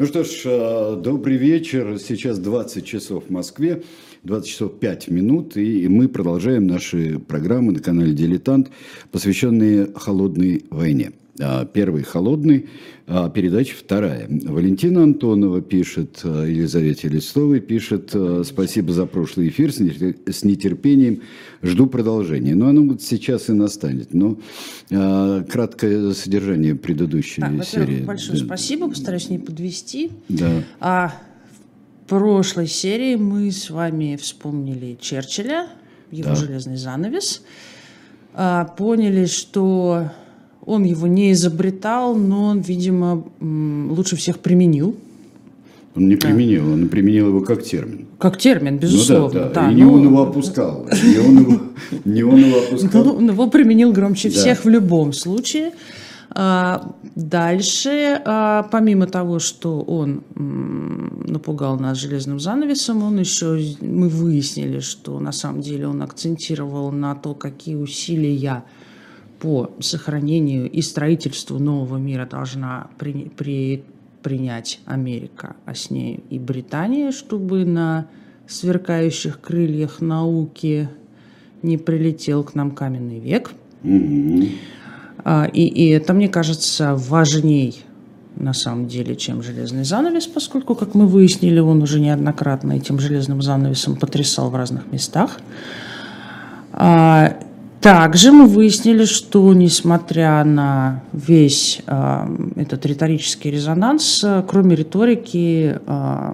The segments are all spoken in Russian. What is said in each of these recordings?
Ну что ж, э, добрый вечер. Сейчас 20 часов в Москве, 20 часов 5 минут, и мы продолжаем наши программы на канале «Дилетант», посвященные холодной войне. А, первый холодный, а передача вторая. Валентина Антонова пишет, а, Елизавете Листовой пишет, спасибо за прошлый эфир, с нетерпением жду продолжения. Но оно вот сейчас и настанет. Но краткое содержание предыдущей так, серии. Большое да. спасибо, постараюсь не подвести. Да. А, в прошлой серии мы с вами вспомнили Черчилля, его да. железный занавес. Поняли, что он его не изобретал, но он, видимо, лучше всех применил. Он не применил, да. он применил его как термин. Как термин, безусловно. Ну, да, да. да. И не но... он его опускал. Не он его, не он его опускал. Ну, он его применил громче да. всех в любом случае. А, дальше, а, помимо того, что он напугал нас железным занавесом, он еще, мы выяснили, что на самом деле он акцентировал на то, какие усилия по сохранению и строительству нового мира должна при, при, принять Америка, а с ней и Британия, чтобы на сверкающих крыльях науки не прилетел к нам каменный век. Mm-hmm. И, и это, мне кажется, важней на самом деле, чем железный занавес, поскольку, как мы выяснили, он уже неоднократно этим железным занавесом потрясал в разных местах. Также мы выяснили, что несмотря на весь э, этот риторический резонанс, э, кроме риторики, э,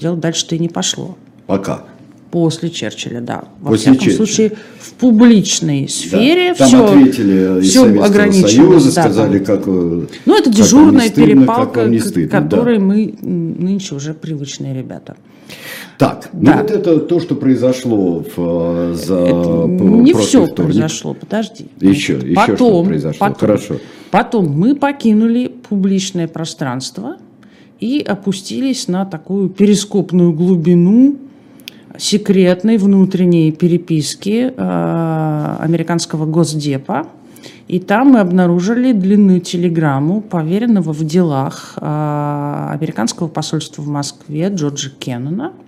дело дальше-то и не пошло. Пока. После Черчилля, да. Во После всяком Черчилля. случае, в публичной сфере да. Там все, ответили все из ограничено. Союза, да, сказали, как Ну, это дежурная стыдно, перепалка, к которой да. мы нынче уже привычные ребята. Так, ну да. ну вот это то, что произошло в, за это Не все вторник. произошло, подожди. Еще, еще потом, что произошло, потом, хорошо. Потом мы покинули публичное пространство и опустились на такую перископную глубину секретной внутренней переписки э, американского госдепа. И там мы обнаружили длинную телеграмму поверенного в делах э, американского посольства в Москве Джорджа Кеннона –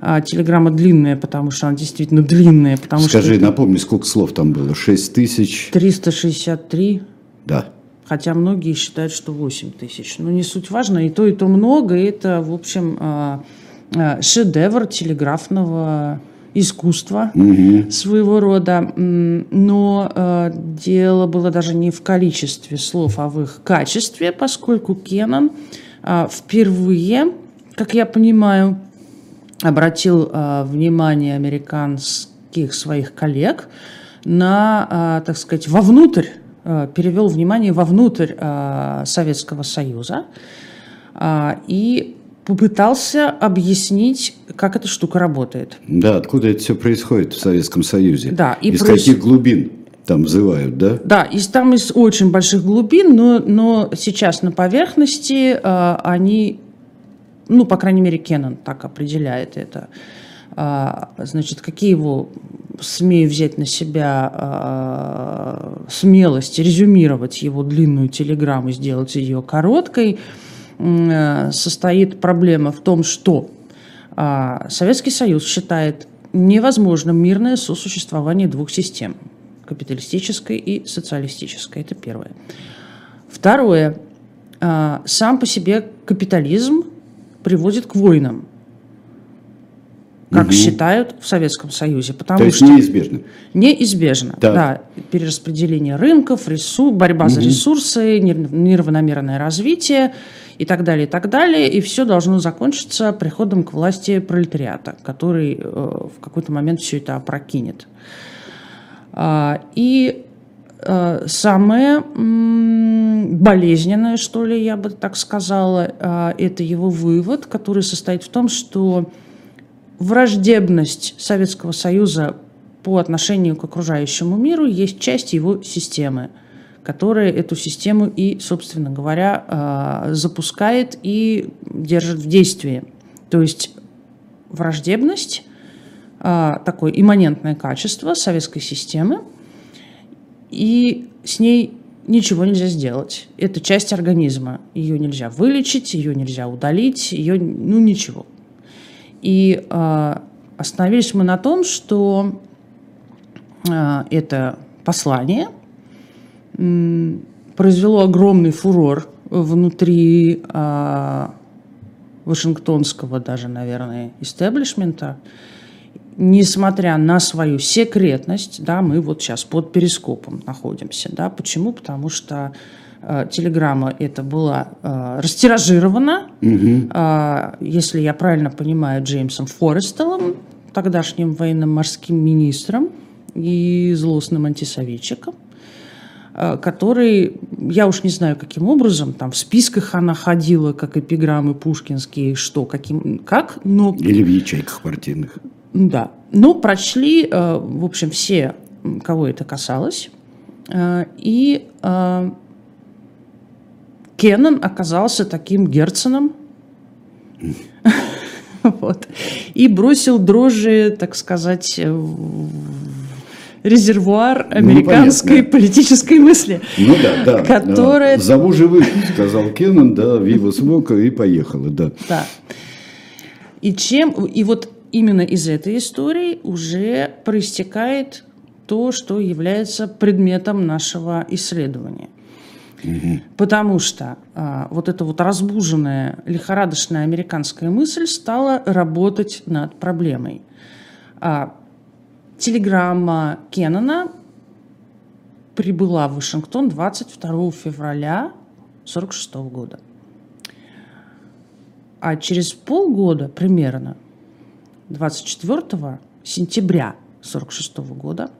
а, телеграмма длинная, потому что она действительно длинная. Потому Скажи, что напомни, сколько слов там было? 6 тысяч? 363. Да. Хотя многие считают, что 8 тысяч. Но не суть важно, и то, и то много. И это, в общем, а, а, шедевр телеграфного искусства угу. своего рода. Но э, дело было даже не в количестве слов, а в их качестве, поскольку Кеннон э, впервые, как я понимаю, обратил э, внимание американских своих коллег на, э, так сказать, вовнутрь, э, перевел внимание вовнутрь Советского Союза и попытался объяснить, как эта штука работает. Да, откуда это все происходит в Советском Союзе? Да, и из проис... каких глубин? там взывают, да? Да, из, там из очень больших глубин, но, но сейчас на поверхности э, они ну, по крайней мере, Кеннон так определяет это. А, значит, какие его, смею взять на себя а, смелость резюмировать его длинную телеграмму, сделать ее короткой, состоит проблема в том, что а, Советский Союз считает невозможным мирное сосуществование двух систем – капиталистической и социалистической. Это первое. Второе. Сам по себе капитализм приводит к войнам, как угу. считают в Советском Союзе. Потому То есть что неизбежно? Неизбежно, так. да. Перераспределение рынков, ресурс, борьба угу. за ресурсы, неравномерное развитие и так далее, и так далее. И все должно закончиться приходом к власти пролетариата, который э, в какой-то момент все это опрокинет. А, и самое болезненное, что ли, я бы так сказала, э, это его вывод, который состоит в том, что враждебность Советского Союза по отношению к окружающему миру есть часть его системы, которая эту систему и, собственно говоря, э, запускает и держит в действии. То есть враждебность, такое имманентное качество советской системы – и с ней ничего нельзя сделать. Это часть организма. Ее нельзя вылечить, ее нельзя удалить, ее, ну, ничего. И э, остановились мы на том, что э, это послание э, произвело огромный фурор внутри э, вашингтонского даже, наверное, истеблишмента несмотря на свою секретность, да, мы вот сейчас под перископом находимся, да, почему? Потому что э, телеграмма эта была э, растиражирована, угу. э, если я правильно понимаю, Джеймсом Форестелом, тогдашним военным морским министром и злостным антисоветчиком, э, который, я уж не знаю, каким образом, там в списках она ходила, как эпиграммы пушкинские, что, каким, как, но... Или в ячейках партийных. Да. Ну, прочли, э, в общем, все, кого это касалось. Э, и э, Кеннон оказался таким Герценом. Вот. И бросил дрожжи, так сказать, в резервуар ну, американской ну, политической мысли. Ну да, да. Которая... Зову живых, сказал Кеннон, да, Вива Смока и поехала, да. Да. И чем, и вот именно из этой истории уже проистекает то, что является предметом нашего исследования. Угу. Потому что а, вот эта вот разбуженная, лихорадочная американская мысль стала работать над проблемой. А, телеграмма Кеннона прибыла в Вашингтон 22 февраля 1946 года. А через полгода примерно 24 сентября 1946 года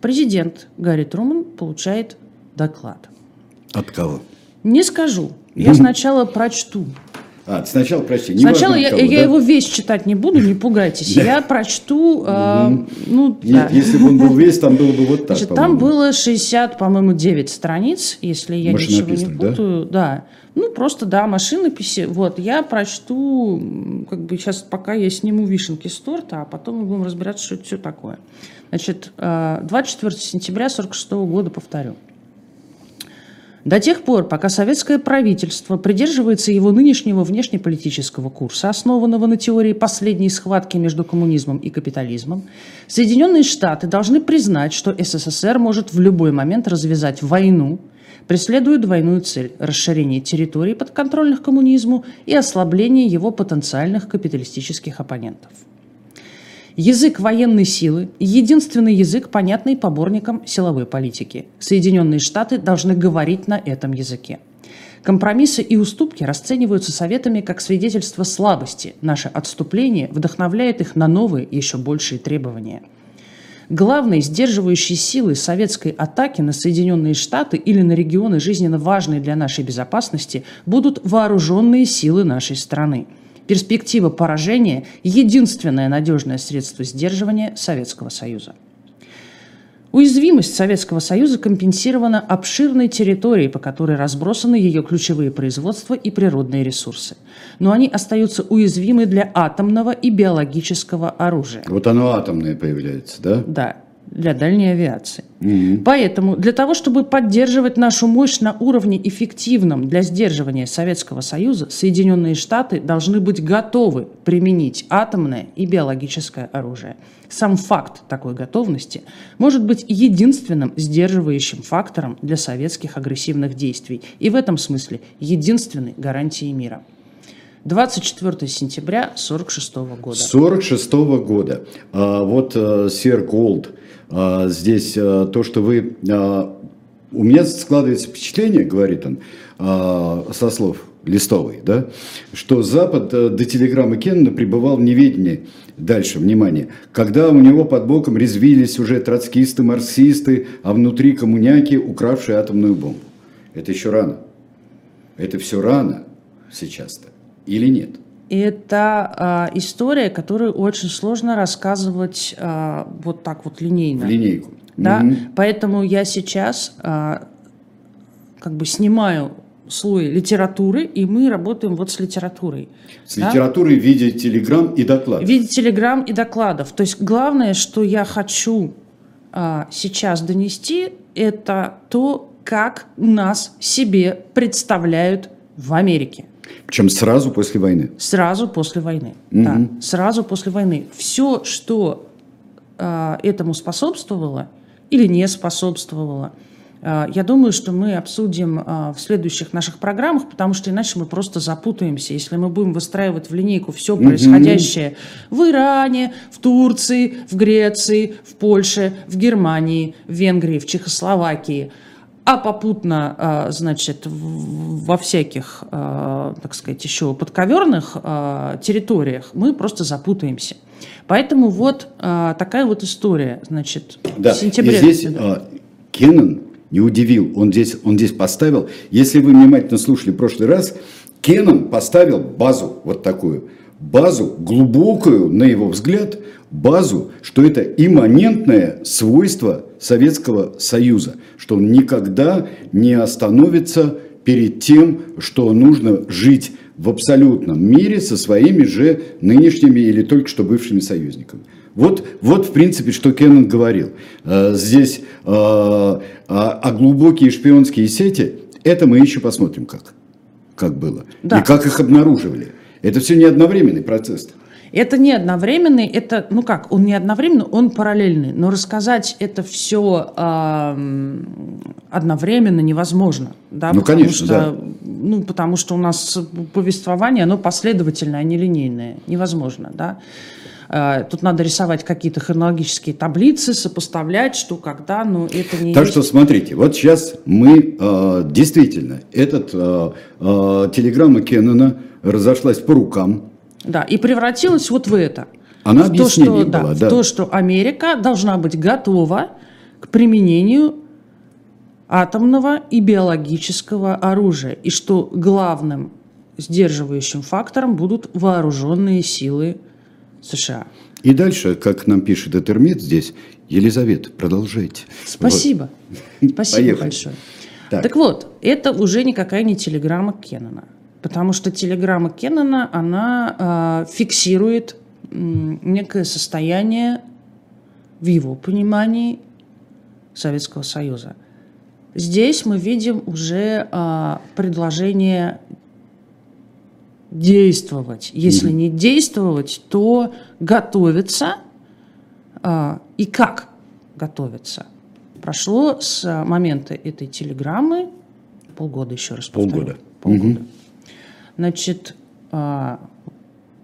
президент Гарри Труман получает доклад. От кого? Не скажу. Я сначала прочту. А, сначала прочти. Не Сначала я, кого, я да? его весь читать не буду, не пугайтесь. Я прочту, э, ну, да. Если бы он был весь, там было бы вот так, Значит, Там было 60, по-моему, 9 страниц, если я ничего не путаю. Да? да. Ну, просто, да, машинописи. Вот, я прочту, как бы сейчас пока я сниму вишенки с торта, а потом мы будем разбираться, что это все такое. Значит, 24 э, сентября 1946 года, повторю. До тех пор, пока советское правительство придерживается его нынешнего внешнеполитического курса, основанного на теории последней схватки между коммунизмом и капитализмом, Соединенные Штаты должны признать, что СССР может в любой момент развязать войну, преследуя двойную цель – расширение территорий подконтрольных коммунизму и ослабление его потенциальных капиталистических оппонентов – Язык военной силы – единственный язык, понятный поборникам силовой политики. Соединенные Штаты должны говорить на этом языке. Компромиссы и уступки расцениваются Советами как свидетельство слабости. Наше отступление вдохновляет их на новые, еще большие требования. Главной сдерживающей силой советской атаки на Соединенные Штаты или на регионы, жизненно важные для нашей безопасности, будут вооруженные силы нашей страны – Перспектива поражения – единственное надежное средство сдерживания Советского Союза. Уязвимость Советского Союза компенсирована обширной территорией, по которой разбросаны ее ключевые производства и природные ресурсы. Но они остаются уязвимы для атомного и биологического оружия. Вот оно атомное появляется, да? Да для дальней авиации. Mm-hmm. Поэтому для того, чтобы поддерживать нашу мощь на уровне эффективном для сдерживания Советского Союза, Соединенные Штаты должны быть готовы применить атомное и биологическое оружие. Сам факт такой готовности может быть единственным сдерживающим фактором для советских агрессивных действий и в этом смысле единственной гарантией мира. 24 сентября 1946 года. 1946 года. А, вот а, Сер Голд а, здесь а, то, что вы... А, у меня складывается впечатление, говорит он, со слов Листовой, да, что Запад до телеграммы Кеннона пребывал в неведении. Дальше, внимание. Когда у него под боком резвились уже троцкисты, марксисты, а внутри коммуняки, укравшие атомную бомбу. Это еще рано. Это все рано сейчас-то. Или нет? это э, история, которую очень сложно рассказывать э, вот так вот линейно. В линейку. Да, угу. поэтому я сейчас э, как бы снимаю слой литературы, и мы работаем вот с литературой. С да? литературой в виде телеграмм и докладов. В виде телеграмм и докладов. То есть главное, что я хочу а, сейчас донести, это то, как нас себе представляют в Америке. Причем сразу после войны. Сразу после войны. Угу. Да, сразу после войны. Все, что э, этому способствовало или не способствовало, э, я думаю, что мы обсудим э, в следующих наших программах, потому что иначе мы просто запутаемся. Если мы будем выстраивать в линейку все происходящее угу. в Иране, в Турции, в Греции, в Польше, в Германии, в Венгрии, в Чехословакии – а попутно, а, значит, во всяких, а, так сказать, еще подковерных а, территориях мы просто запутаемся. Поэтому вот такая вот история, значит, да. в сентябре. И здесь Кеннон не удивил, он здесь, он здесь поставил, если вы внимательно слушали в прошлый раз, Кеннон поставил базу вот такую, базу глубокую, на его взгляд, базу, что это имманентное свойство Советского Союза, что он никогда не остановится перед тем, что нужно жить в абсолютном мире со своими же нынешними или только что бывшими союзниками. Вот, вот в принципе, что Кеннон говорил. Э, здесь а, а глубокие шпионские сети, это мы еще посмотрим, как, как было. Да. И как их обнаруживали. Это все не одновременный процесс. Это не одновременный, это, ну как, он не одновременный, он параллельный. Но рассказать это все э, одновременно невозможно. Да, ну, конечно, что, да. Ну, потому что у нас повествование, оно последовательное, а не линейное. Невозможно, да. Э, тут надо рисовать какие-то хронологические таблицы, сопоставлять, что когда, но это не Так есть... что смотрите, вот сейчас мы э, действительно, этот э, э, телеграмма Кеннона разошлась по рукам, да, и превратилась вот в это. Она в то, что, была, да. В то, что Америка должна быть готова к применению атомного и биологического оружия, и что главным сдерживающим фактором будут вооруженные силы США. И дальше, как нам пишет Этермет здесь, Елизавета, продолжайте. Спасибо. Вот. Спасибо Поехали. большое. Так. так вот, это уже никакая не телеграмма Кеннона. Потому что телеграмма Кеннона, она э, фиксирует э, некое состояние в его понимании Советского Союза. Здесь мы видим уже э, предложение действовать. Если не действовать, то готовиться. Э, и как готовиться? Прошло с момента этой телеграммы полгода, еще раз повторю. Полгода. Полгода. Угу. Значит, а,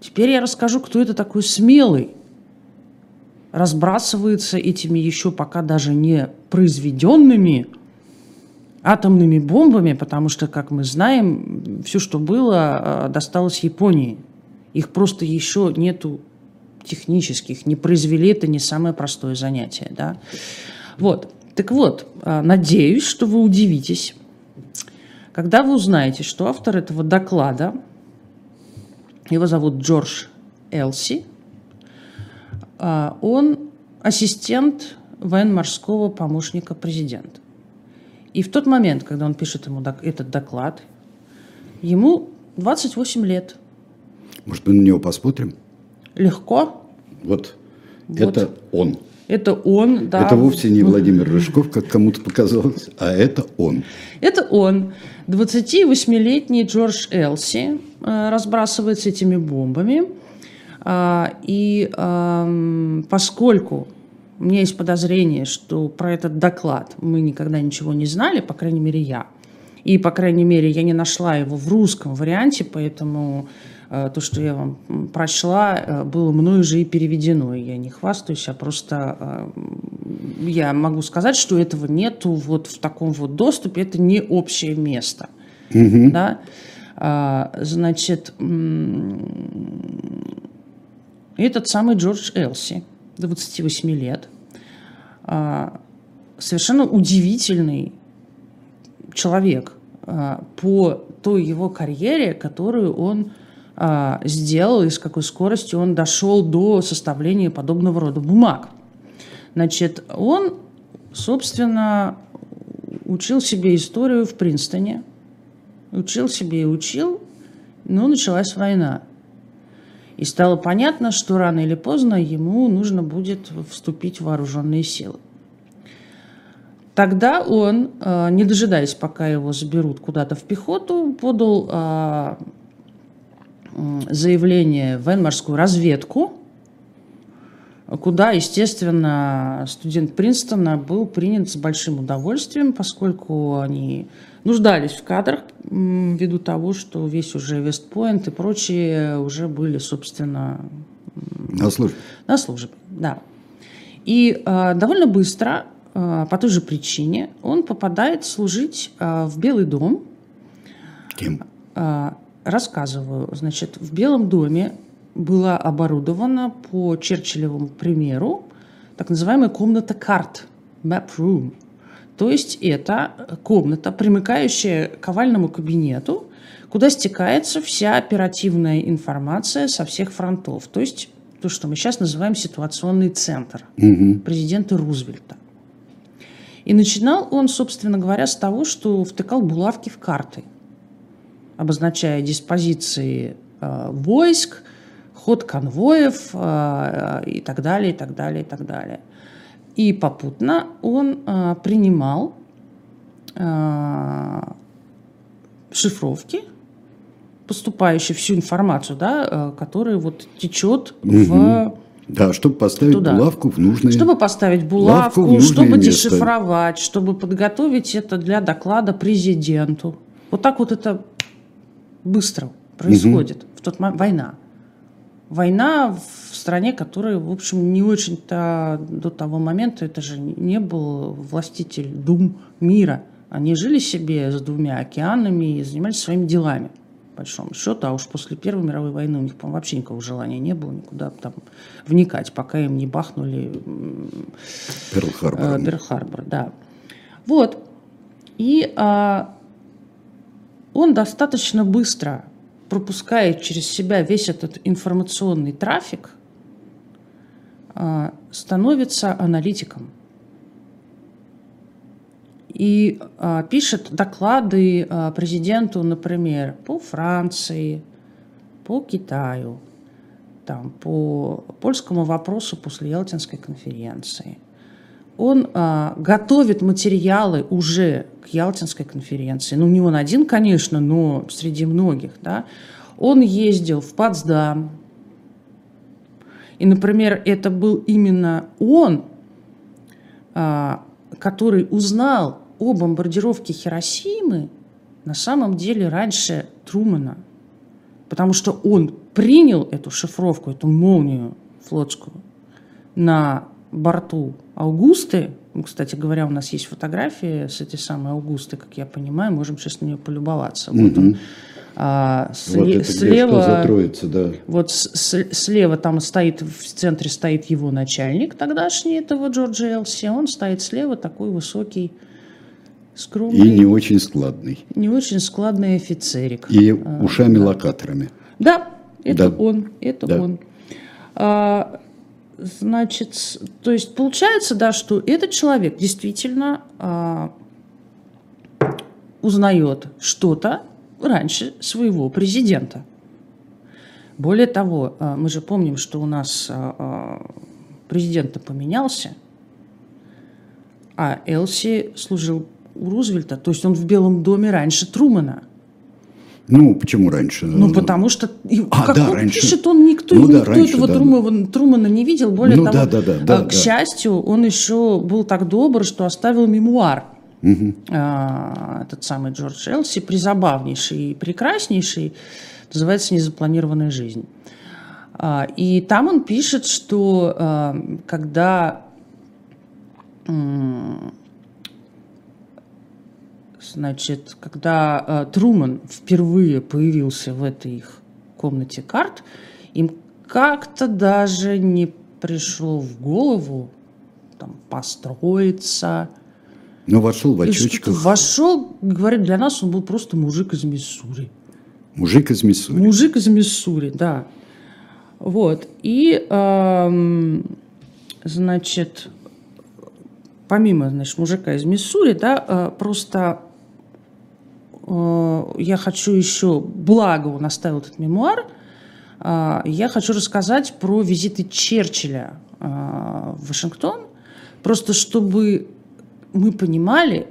теперь я расскажу, кто это такой смелый. Разбрасывается этими еще пока даже не произведенными атомными бомбами, потому что, как мы знаем, все, что было, а, досталось Японии. Их просто еще нету технических, не произвели, это не самое простое занятие. Да? Вот. Так вот, а, надеюсь, что вы удивитесь, когда вы узнаете, что автор этого доклада, его зовут Джордж Элси, а, он ассистент военно-морского помощника президента. И в тот момент, когда он пишет ему этот доклад, ему 28 лет. Может, мы на него посмотрим? Легко. Вот, вот. это он. Это он, да. Это вовсе не Владимир Рыжков, как кому-то показалось, а это он. Это он. 28-летний Джордж Элси э, разбрасывается этими бомбами. А, и поскольку у меня есть подозрение, что про этот доклад мы никогда ничего не знали, по крайней мере, я. И, по крайней мере, я не нашла его в русском варианте, поэтому то, что я вам прочла, э, было мною же и переведено. Я не хвастаюсь, а просто э, я могу сказать, что этого нету вот в таком вот доступе, это не общее место. Угу. Да? А, значит, этот самый Джордж Элси, 28 лет, а, совершенно удивительный человек а, по той его карьере, которую он а, сделал и с какой скоростью он дошел до составления подобного рода бумаг. Значит, он, собственно, учил себе историю в Принстоне, учил себе и учил, но началась война. И стало понятно, что рано или поздно ему нужно будет вступить в вооруженные силы. Тогда он, э, не дожидаясь, пока его заберут куда-то в пехоту, подал э, заявление в военно-морскую разведку, куда, естественно, студент Принстона был принят с большим удовольствием, поскольку они нуждались в кадрах ввиду того, что весь уже Вестпоинт и прочие уже были, собственно... На службе. На службе, да. И э, довольно быстро, э, по той же причине, он попадает служить э, в Белый дом. Кем? Э, рассказываю. Значит, в Белом доме была оборудована по Черчиллевому примеру так называемая комната карт, map room. То есть это комната, примыкающая к овальному кабинету, куда стекается вся оперативная информация со всех фронтов. То есть то, что мы сейчас называем ситуационный центр угу. президента Рузвельта. И начинал он, собственно говоря, с того, что втыкал булавки в карты, обозначая диспозиции э, войск, ход конвоев э, и так далее, и так далее, и так далее. И попутно он э, принимал э, шифровки, поступающие всю информацию, да, э, которая вот течет угу. в да, чтобы поставить туда. булавку в нужное Чтобы поставить булавку, чтобы место. дешифровать, чтобы подготовить это для доклада президенту. Вот так вот это быстро происходит угу. в тот момент. Война. Война в стране, которая, в общем, не очень-то до того момента, это же не был властитель дум мира. Они жили себе с двумя океанами и занимались своими делами, по большому счету. А уж после Первой мировой войны у них, по вообще никакого желания не было никуда там вникать, пока им не бахнули Перл-Харбор. Э, Перл-Харбор, да. Вот. И а, он достаточно быстро пропускает через себя весь этот информационный трафик, а, становится аналитиком. И а, пишет доклады а, президенту, например, по Франции, по Китаю, там, по польскому вопросу после Ялтинской конференции. Он а, готовит материалы уже к Ялтинской конференции. Ну, не он один, конечно, но среди многих. Да? Он ездил в Потсдам. И, например, это был именно он, а, который узнал о бомбардировке Хиросимы на самом деле раньше Трумана. Потому что он принял эту шифровку, эту молнию флотскую на борту Аугусты, кстати говоря, у нас есть фотографии с этой самой Аугусты, как я понимаю, можем сейчас на нее полюбоваться. Угу. Вот он. А, сле- вот это слева, что затроится, да. Вот с- слева там стоит, в центре стоит его начальник тогдашний, этого Джорджа Элси, он стоит слева, такой высокий, скромный. И не очень складный. Не очень складный офицерик. И а, ушами-локаторами. Да, это да. он, это да. он. А, Значит, то есть получается, да, что этот человек действительно а, узнает что-то раньше своего президента. Более того, а, мы же помним, что у нас а, а, президент поменялся, а Элси служил у Рузвельта, то есть он в Белом доме раньше Трумана – ну, почему раньше? Ну, потому что, а, как да, он раньше. пишет, он никто, ну, да, никто раньше, этого да. Трумана, Трумана не видел. Более ну, того, да, да, да, да, к да. счастью, он еще был так добр, что оставил мемуар. Угу. А, этот самый Джордж Элси, призабавнейший и прекраснейший, называется «Незапланированная жизнь». А, и там он пишет, что а, когда Значит, когда э, Труман впервые появился в этой их комнате карт, им как-то даже не пришло в голову там, построиться. Но вошел в очочках. Вошел, говорит, для нас он был просто мужик из Миссури. Мужик из Миссури. Мужик из Миссури, да. Вот. И, эм, значит, помимо, значит, мужика из Миссури, да, э, просто я хочу еще, благо он оставил этот мемуар, э, я хочу рассказать про визиты Черчилля э, в Вашингтон, просто чтобы мы понимали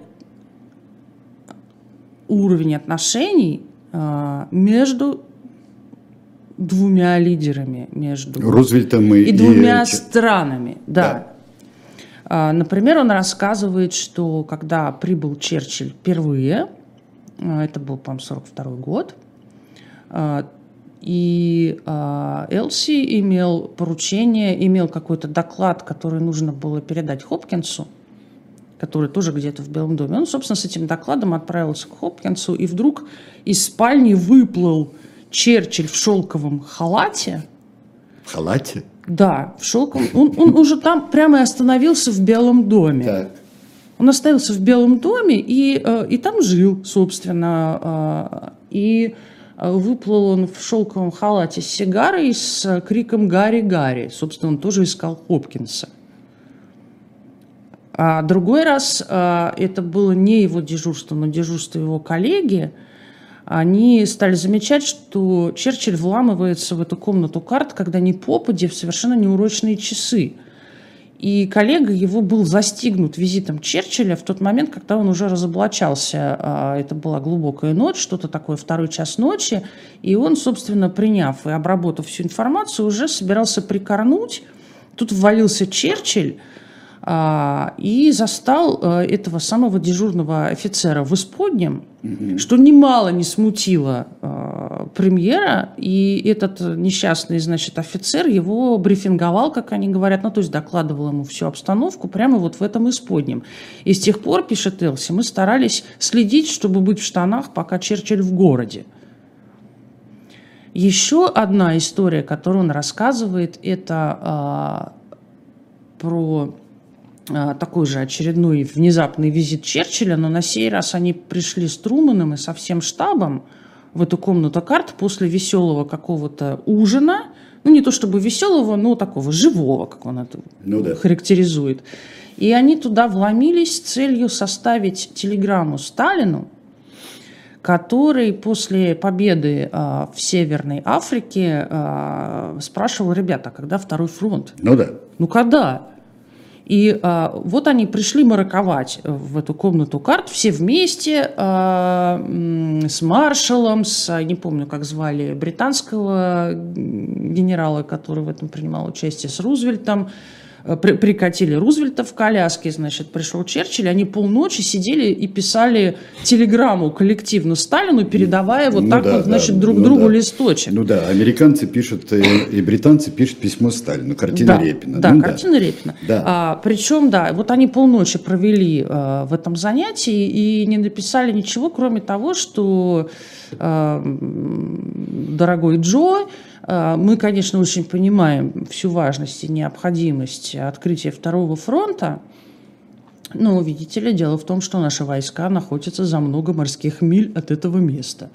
уровень отношений между двумя лидерами, между Рузвельтом и, и двумя и... странами. Да. да. Например, он рассказывает, что когда прибыл Черчилль впервые, это был, по-моему, 42 год, и э, Элси имел поручение, имел какой-то доклад, который нужно было передать Хопкинсу, который тоже где-то в Белом доме. Он, собственно, с этим докладом отправился к Хопкинсу, и вдруг из спальни выплыл Черчилль в шелковом халате. В халате? Да, в шелковом. Он, он уже там прямо и остановился в Белом доме. Так. Он остановился в Белом доме и, э, и там жил, собственно. Э, и Э, выплыл он в шелковом халате с сигарой с криком «Гарри, Гарри!». Собственно, он тоже искал Хопкинса. А другой раз, это было не его дежурство, но дежурство его коллеги, они стали замечать, что Черчилль вламывается в эту комнату карт, когда не попади в совершенно неурочные часы – и коллега его был застигнут визитом Черчилля в тот момент, когда он уже разоблачался. А, это была глубокая ночь, что-то такое, второй час ночи. И он, собственно, приняв и обработав всю информацию, уже собирался прикорнуть. Тут ввалился Черчилль, и застал а, этого самого дежурного офицера в исподнем, mm что немало не смутило а, премьера, и этот несчастный, значит, офицер его брифинговал, как они говорят, ну, то есть докладывал ему всю обстановку прямо вот в этом исподнем. И с тех пор, пишет Элси, мы старались следить, чтобы быть в штанах, пока Черчилль в городе. Еще одна история, которую он рассказывает, это э, про а, такой же очередной внезапный визит Черчилля, но на сей раз они пришли с Труманом и со всем штабом в эту комнату карт после веселого какого-то ужина, ну не то чтобы веселого, но такого живого, как он это ну, да. характеризует. И они туда вломились с целью составить телеграмму Сталину, который после победы э, в Северной Африке э, спрашивал, ребята, когда второй фронт? Ну да. Ну когда? И а, вот они пришли мараковать в эту комнату. Карт все вместе а, с маршалом, с, не помню, как звали, британского генерала, который в этом принимал участие, с Рузвельтом, при, прикатили Рузвельта в коляске, значит, пришел Черчилль, они полночи сидели и писали телеграмму коллективно Сталину, передавая вот ну, так да, вот, значит, да, друг ну, другу да. листочек. Ну да, американцы пишут, и, э, и британцы пишут письмо Сталину, картина да, Репина. Да, ну, картина да. Репина. Да. А, причем, да, вот они полночи провели а, в этом занятии и не написали ничего, кроме того, что а, дорогой Джо, мы, конечно, очень понимаем всю важность и необходимость открытия второго фронта, но, видите ли, дело в том, что наши войска находятся за много морских миль от этого места.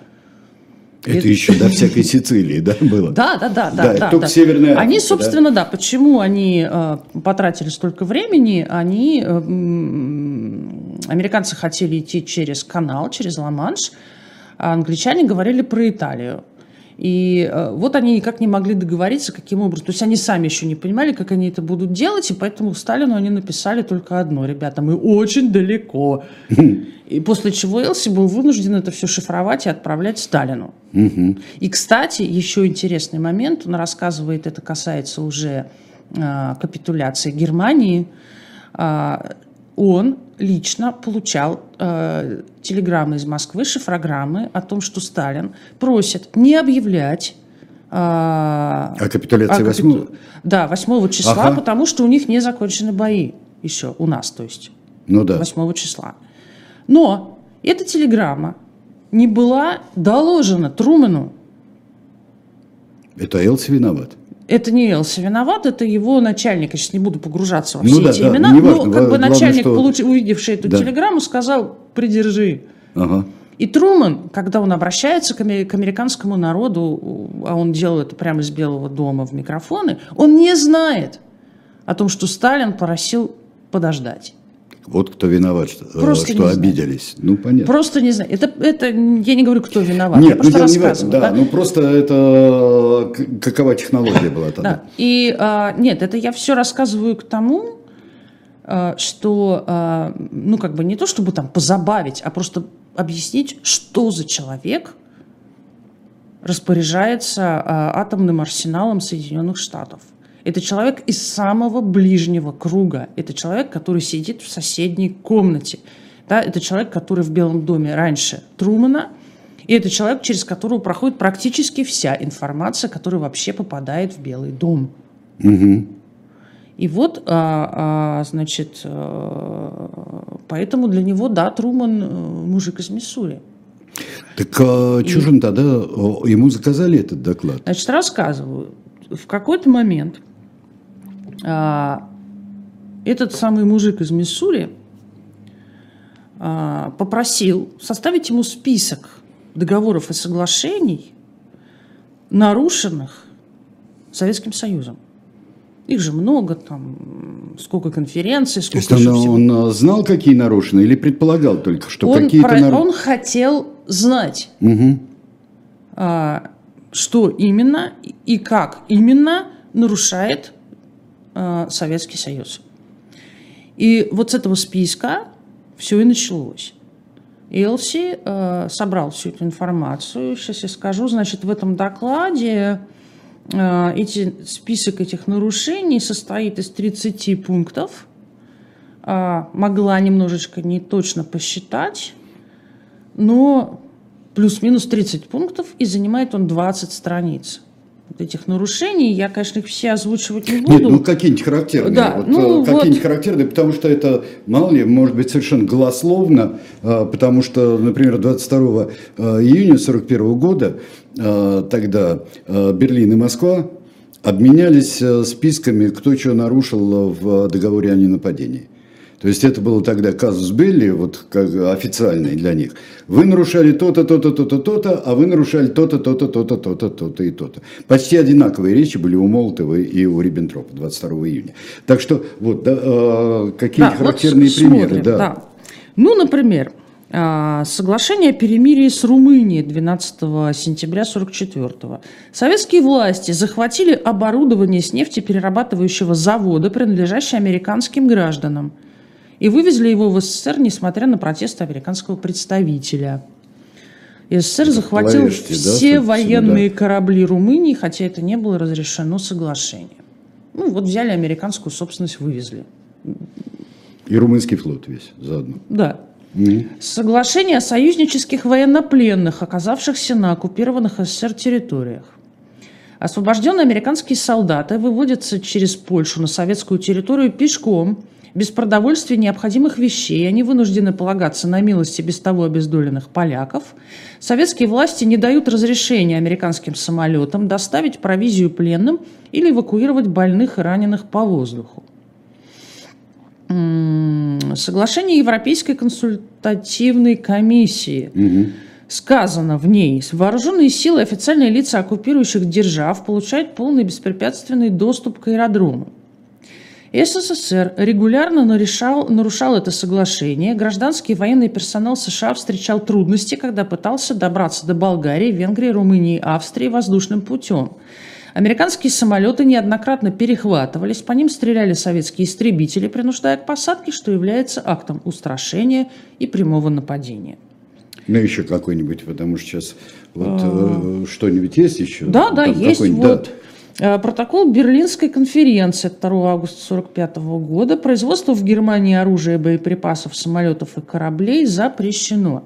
Это, это еще до всякой Сицилии, да, было? Да, да, да, да. да, только да. Северная Африка, Они, собственно, да, да почему они э, потратили столько времени? Они, э, американцы хотели идти через канал, через Ла-Манш, а англичане говорили про Италию. И э, вот они никак не могли договориться, каким образом. То есть они сами еще не понимали, как они это будут делать, и поэтому Сталину они написали только одно. Ребята, мы очень далеко. И после чего Элси был вынужден это все шифровать и отправлять Сталину. И, кстати, еще интересный момент, он рассказывает, это касается уже э, капитуляции Германии, э, он лично получал э, телеграммы из Москвы, шифрограммы о том, что Сталин просит не объявлять э, о капитуляции 8 капиту... Да, 8 числа, ага. потому что у них не закончены бои еще, у нас, то есть. Ну да. 8 числа. Но эта телеграмма не была доложена Труману. Это Элси виноват это не Элси виноват, это его начальник. Я сейчас не буду погружаться во ну все ну, эти да, имена. Да, но как бы начальник, что... получ... увидевший эту да. телеграмму, сказал, придержи. Ага. И Труман, когда он обращается к, американскому народу, а он делал это прямо из Белого дома в микрофоны, он не знает о том, что Сталин просил подождать. Вот кто виноват, что, э, просто что обиделись. Ну, понятно. Просто не знаю. Это, это я не говорю, кто виноват. Нет, я просто ну, рассказываю. Не да, да, ну просто это какова технология была тогда. Да. И а, нет, это я все рассказываю к тому, э, что, э, ну, как бы не то, чтобы там позабавить, а просто объяснить, что за человек распоряжается атомным арсеналом Соединенных Штатов. Это человек из самого ближнего круга. Это человек, который сидит в соседней комнате. Да, это человек, который в Белом доме раньше Трумана. И это человек, через которого проходит практически вся информация, которая вообще попадает в Белый дом. Угу. И вот, а, а, значит, а, поэтому для него, да, Труман э, мужик из Миссури. Так а, Чужин тогда, ему заказали этот доклад? Значит, рассказываю. В какой-то момент этот самый мужик из Миссури а, попросил составить ему список договоров и соглашений, нарушенных Советским Союзом. Их же много, там, сколько конференций, сколько То есть он, всего. он знал, какие нарушены, или предполагал только, что какие-то про... нарушены? Он хотел знать, угу. а, что именно и как именно нарушает Советский Союз. И вот с этого списка все и началось. Элси э, собрал всю эту информацию. Сейчас я скажу. Значит, в этом докладе э, эти, список этих нарушений состоит из 30 пунктов. Э, могла немножечко не точно посчитать, но плюс-минус 30 пунктов, и занимает он 20 страниц этих нарушений. Я, конечно, их все озвучивать не буду. Нет, ну какие-нибудь характерные. Да, вот, ну, какие-нибудь вот. характерные, потому что это, мало ли, может быть совершенно голословно, а, потому что, например, 22 а, июня 1941 года тогда Берлин и Москва обменялись списками, кто что нарушил в договоре о ненападении. То есть это было тогда казус Белли, вот как официальный для них. Вы нарушали то-то, то-то, то-то, то-то, а вы нарушали то-то, то-то, то-то, то-то, то-то и то-то. Почти одинаковые речи были у Молотова и у Риббентропа 22 июня. Так что вот да, э, какие да, характерные вот примеры. Смотрим, да. да. Ну, например, а, Соглашение о перемирии с Румынией 12 сентября 1944 Советские власти захватили оборудование с нефтеперерабатывающего завода, принадлежащее американским гражданам – и вывезли его в СССР, несмотря на протесты американского представителя. СССР захватил Плавишки, все да, военные да. корабли Румынии, хотя это не было разрешено соглашением. Ну, вот взяли американскую собственность, вывезли. И румынский флот весь заодно. Да. Mm. Соглашение о союзнических военнопленных, оказавшихся на оккупированных СССР территориях. Освобожденные американские солдаты выводятся через Польшу на советскую территорию пешком без продовольствия необходимых вещей они вынуждены полагаться на милости без того обездоленных поляков. Советские власти не дают разрешения американским самолетам доставить провизию пленным или эвакуировать больных и раненых по воздуху. Соглашение Европейской консультативной комиссии. Угу. Сказано в ней, вооруженные силы официальные лица оккупирующих держав получают полный беспрепятственный доступ к аэродрому. СССР регулярно нарешал, нарушал это соглашение. Гражданский и военный персонал США встречал трудности, когда пытался добраться до Болгарии, Венгрии, Румынии Австрии воздушным путем. Американские самолеты неоднократно перехватывались, по ним стреляли советские истребители, принуждая к посадке, что является актом устрашения и прямого нападения. Ну, еще какой-нибудь, потому что сейчас вот а... что-нибудь есть еще? Да, да, есть. Вот. Да. Э, протокол Берлинской конференции 2 августа 1945 года. Производство в Германии оружия, боеприпасов, самолетов и кораблей запрещено.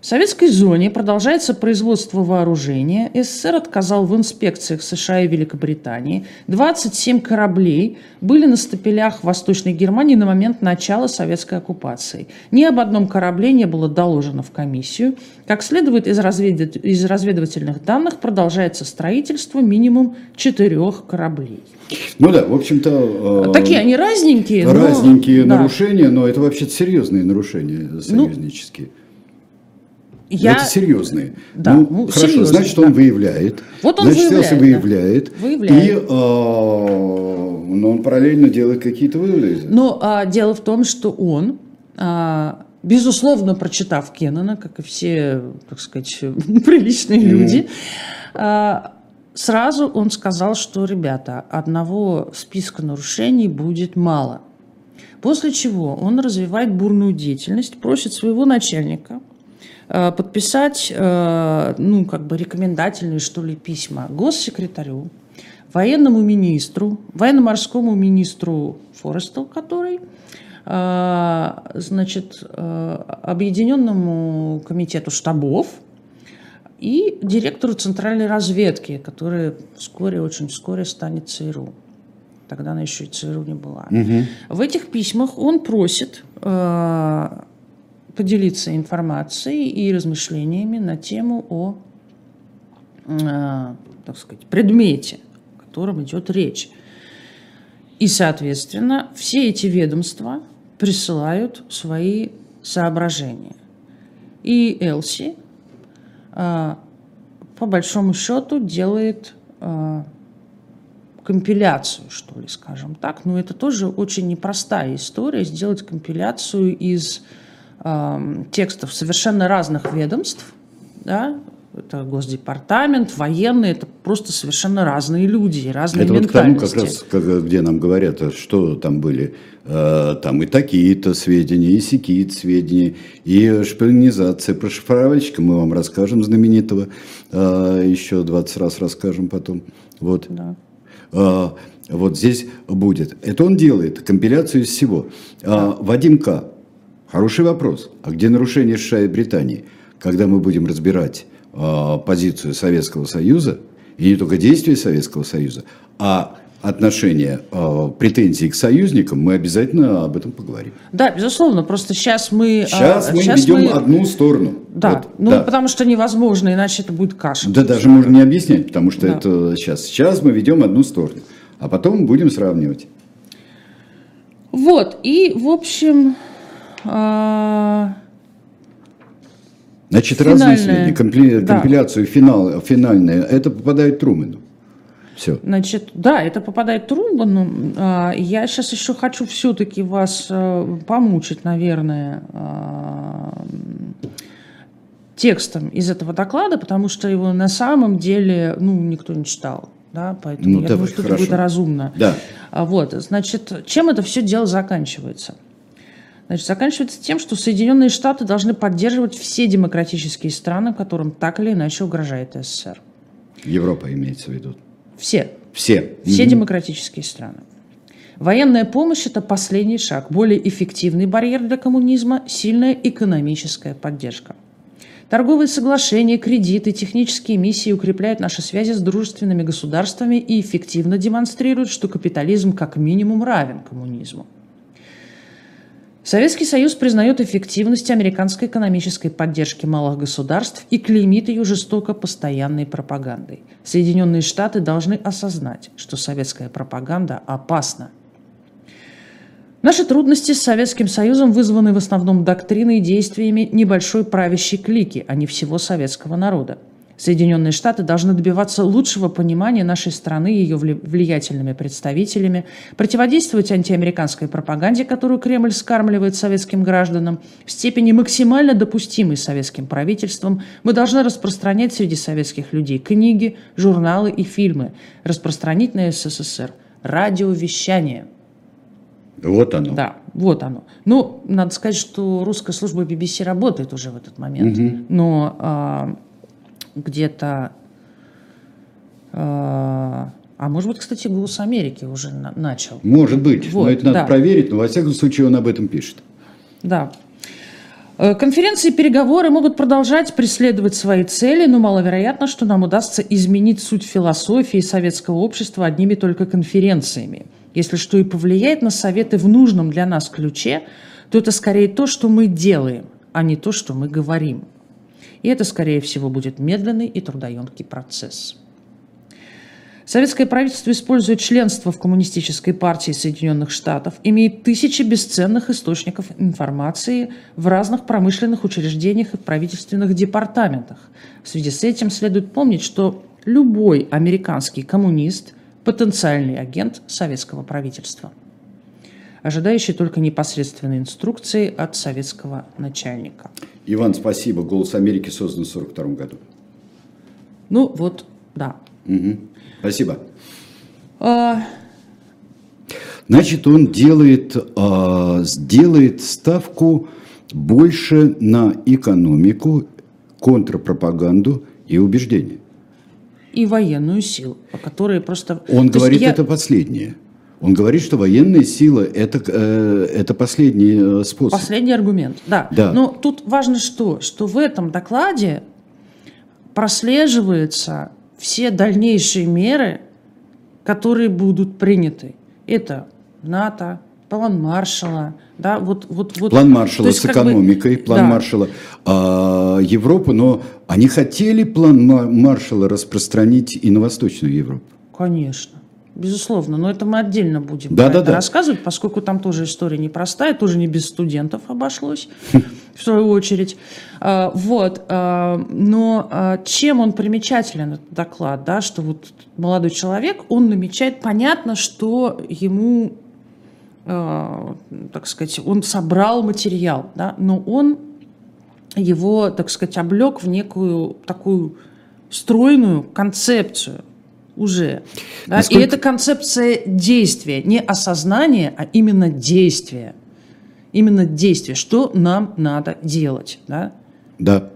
В советской зоне продолжается производство вооружения. СССР отказал в инспекциях США и Великобритании. 27 кораблей были на стапелях Восточной Германии на момент начала советской оккупации. Ни об одном корабле не было доложено в комиссию. Как следует из, развед... из разведывательных данных, продолжается строительство минимум четырех кораблей. Ну да, в общем-то... Э, Такие они разненькие. Разненькие но, нарушения, да. но это вообще серьезные нарушения ну, союзнические. Ну, я... Это серьезные. Да, ну, ну, хорошо, серьезные, значит, да. он выявляет. Вот он значит, выявляет. выявляет. Да. выявляет. И, э, но он параллельно делает какие-то выводы. Но а, дело в том, что он, а, безусловно, прочитав Кеннона, как и все, так сказать, приличные mm-hmm. люди, а, сразу он сказал, что, ребята, одного списка нарушений будет мало. После чего он развивает бурную деятельность, просит своего начальника подписать, э, ну, как бы рекомендательные, что ли, письма госсекретарю, военному министру, военно-морскому министру Форестел, который, э, значит, объединенному комитету штабов и директору центральной разведки, который вскоре, очень вскоре станет ЦРУ. Тогда она еще и ЦРУ не была. Угу. В этих письмах он просит э, поделиться информацией и размышлениями на тему о, э, так сказать, предмете, о котором идет речь. И, соответственно, все эти ведомства присылают свои соображения. И Элси, э, по большому счету, делает э, компиляцию, что ли, скажем так. Но это тоже очень непростая история, сделать компиляцию из э, текстов совершенно разных ведомств, да, это Госдепартамент, военные, это просто совершенно разные люди, разные это ментальности. Это вот к тому, как раз, где нам говорят, а что там были, э, там и такие-то сведения, и сякие-то сведения, и шпионизация. Про шифровальщика мы вам расскажем знаменитого, э, еще 20 раз расскажем потом. Вот. Да. А, вот здесь будет. Это он делает, компиляцию из всего. А, Вадим К. Хороший вопрос. А где нарушение США и Британии? Когда мы будем разбирать а, позицию Советского Союза, и не только действия Советского Союза, а отношения, претензии к союзникам, мы обязательно об этом поговорим. Да, безусловно. Просто сейчас мы... Сейчас мы сейчас ведем мы... одну сторону. Да, вот, ну да. потому что невозможно, иначе это будет каша. Да, даже можно не объяснять, потому что да. это сейчас. Сейчас мы ведем одну сторону, а потом будем сравнивать. Вот, и в общем... А... Значит, Финальная... разные компи... да. компиляцию финал, финальная, это попадает Трумэну. Все. Значит, да, это попадает Труману. А, я сейчас еще хочу все-таки вас э, помучить, наверное, а, текстом из этого доклада, потому что его на самом деле ну, никто не читал. Да, поэтому ну, я думаю, что хорошо. это будет разумно. Да. А, вот, значит, чем это все дело заканчивается? Значит, заканчивается тем, что Соединенные Штаты должны поддерживать все демократические страны, которым так или иначе угрожает СССР. Европа имеется в виду. Все. Все. Все угу. демократические страны. Военная помощь – это последний шаг, более эффективный барьер для коммунизма, сильная экономическая поддержка – Торговые соглашения, кредиты, технические миссии укрепляют наши связи с дружественными государствами и эффективно демонстрируют, что капитализм как минимум равен коммунизму. Советский Союз признает эффективность американской экономической поддержки малых государств и клеймит ее жестоко постоянной пропагандой. Соединенные Штаты должны осознать, что советская пропаганда опасна Наши трудности с Советским Союзом вызваны в основном доктриной и действиями небольшой правящей клики, а не всего советского народа. Соединенные Штаты должны добиваться лучшего понимания нашей страны и ее влиятельными представителями, противодействовать антиамериканской пропаганде, которую Кремль скармливает советским гражданам, в степени максимально допустимой советским правительством, мы должны распространять среди советских людей книги, журналы и фильмы, распространить на СССР радиовещание – вот оно. Да, вот оно. Ну, надо сказать, что русская служба BBC работает уже в этот момент, угу. но а, где-то, а, а может быть, кстати, «Голос Америки» уже на, начал. Может быть, вот, но это надо да. проверить, но во всяком случае он об этом пишет. Да. Э, конференции и переговоры могут продолжать преследовать свои цели, но маловероятно, что нам удастся изменить суть философии советского общества одними только конференциями – если что и повлияет на советы в нужном для нас ключе, то это скорее то, что мы делаем, а не то, что мы говорим. И это, скорее всего, будет медленный и трудоемкий процесс. Советское правительство использует членство в Коммунистической партии Соединенных Штатов, имеет тысячи бесценных источников информации в разных промышленных учреждениях и правительственных департаментах. В связи с этим следует помнить, что любой американский коммунист потенциальный агент советского правительства, ожидающий только непосредственной инструкции от советского начальника. Иван, спасибо. «Голос Америки» создан в 1942 году. Ну вот, да. Угу. Спасибо. А... Значит, он делает, э, сделает ставку больше на экономику, контрпропаганду и убеждение. И военную силу, по которой просто... Он То говорит, я... это последнее. Он говорит, что военная сила это, э, это последний э, способ. Последний аргумент, да. да. Но тут важно что? Что в этом докладе прослеживаются все дальнейшие меры, которые будут приняты. Это НАТО, план Маршала, да, вот, вот, вот. План Маршала с экономикой, бы, план да. Маршала а, Европы, но они хотели план Маршала распространить и на Восточную Европу. Конечно. Безусловно, но это мы отдельно будем да, да, да. рассказывать, поскольку там тоже история непростая, тоже не без студентов обошлось, в свою очередь. А, вот. А, но а, чем он примечателен, этот доклад, да, что вот молодой человек, он намечает, понятно, что ему, так сказать, он собрал материал, да, но он его, так сказать, облег в некую такую стройную концепцию уже. Да? Насколько... И это концепция действия, не осознания, а именно действия. Именно действия, что нам надо делать. Да. да.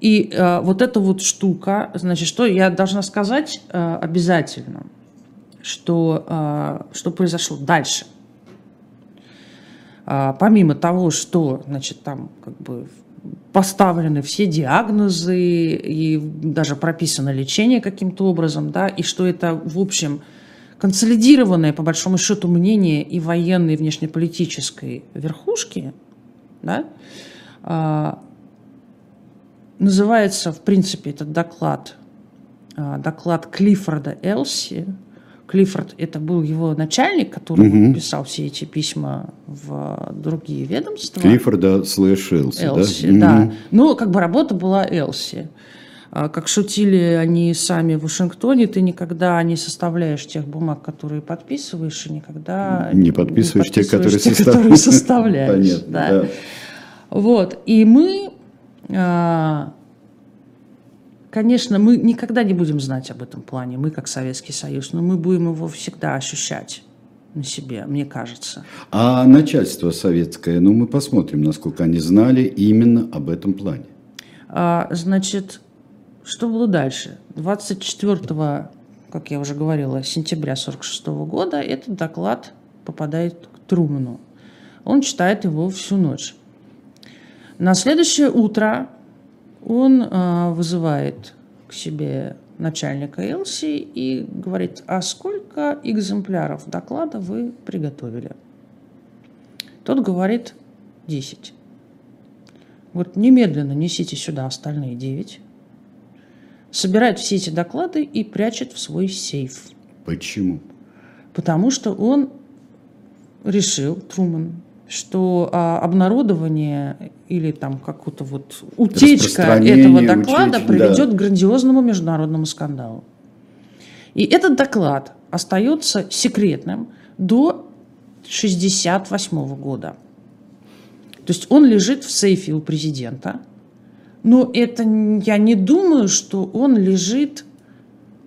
И э, вот эта вот штука, значит, что я должна сказать э, обязательно, что, э, что произошло дальше. Э, помимо того, что, значит, там как бы поставлены все диагнозы и даже прописано лечение каким-то образом, да, и что это, в общем, консолидированное, по большому счету, мнение и военной, и внешнеполитической верхушки, да, а, называется, в принципе, этот доклад, а, доклад Клиффорда Элси, Клиффорд это был его начальник, который угу. писал все эти письма в другие ведомства. Клиффорда слэш Элси, Элси, да? да. Угу. Ну, как бы работа была Элси. А, как шутили они сами в Вашингтоне, ты никогда не составляешь тех бумаг, которые подписываешь, и никогда не подписываешь, не подписываешь те, которые, те, состав... которые составляешь. Понятно, да. да. Вот. И мы а, Конечно, мы никогда не будем знать об этом плане, мы как Советский Союз, но мы будем его всегда ощущать на себе, мне кажется. А начальство советское, ну мы посмотрим, насколько они знали именно об этом плане. А, значит, что было дальше? 24, как я уже говорила, сентября 46 года этот доклад попадает к Труману. Он читает его всю ночь. На следующее утро он э, вызывает к себе начальника Элси и говорит, а сколько экземпляров доклада вы приготовили? Тот говорит, 10. Вот немедленно несите сюда остальные 9. Собирает все эти доклады и прячет в свой сейф. Почему? Потому что он решил, Труман, что а, обнародование или там какую-то вот утечка этого доклада утечь, приведет да. к грандиозному международному скандалу. И этот доклад остается секретным до 1968 года. То есть он лежит в сейфе у президента, но это я не думаю, что он лежит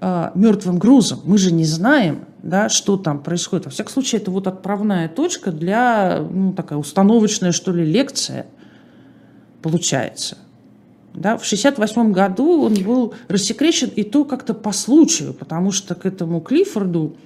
э, мертвым грузом. Мы же не знаем, да, что там происходит. Во всяком случае, это вот отправная точка для, ну, такая установочная, что ли, лекция получается. Да, в 1968 году он был рассекречен, и то как-то по случаю, потому что к этому Клиффорду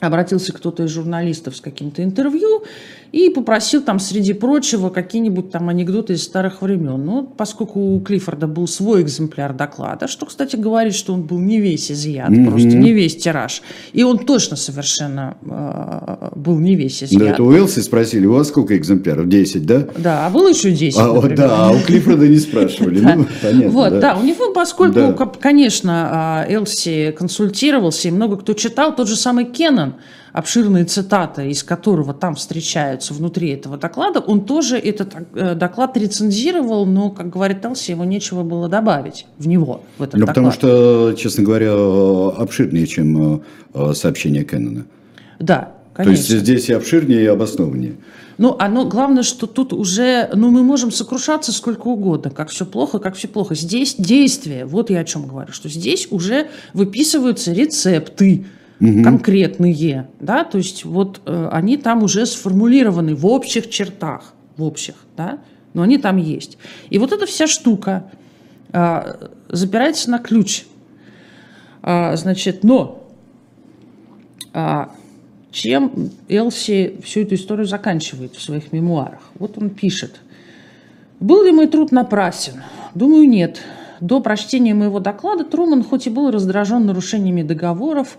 обратился кто-то из журналистов с каким-то интервью и попросил там, среди прочего, какие-нибудь там анекдоты из старых времен. Ну, поскольку у Клиффорда был свой экземпляр доклада, что, кстати, говорит, что он был не весь изъят, mm-hmm. просто не весь тираж. И он точно совершенно э, был не весь изъят. Да, это у Уэлси спросили, у вас сколько экземпляров? 10, да? Да, а было еще 10, а, Да, а у Клиффорда не спрашивали. Ну, понятно, вот, да. у него, поскольку, конечно, а, Элси консультировался, и много кто читал, тот же самый Кеннон, обширные цитаты, из которого там встречаются внутри этого доклада, он тоже этот э, доклад рецензировал, но, как говорит Элси, его нечего было добавить в него, в этот ну, доклад. Потому что, честно говоря, обширнее, чем э, сообщение Кеннона. Да, конечно. То есть здесь и обширнее, и обоснованнее. Ну, оно, главное, что тут уже, ну, мы можем сокрушаться сколько угодно, как все плохо, как все плохо. Здесь действие, вот я о чем говорю, что здесь уже выписываются рецепты, угу. конкретные, да, то есть вот э, они там уже сформулированы в общих чертах, в общих, да, но они там есть. И вот эта вся штука э, запирается на ключ. А, значит, но а, чем Элси всю эту историю заканчивает в своих мемуарах? Вот он пишет. «Был ли мой труд напрасен? Думаю, нет. До прочтения моего доклада Труман, хоть и был раздражен нарушениями договоров,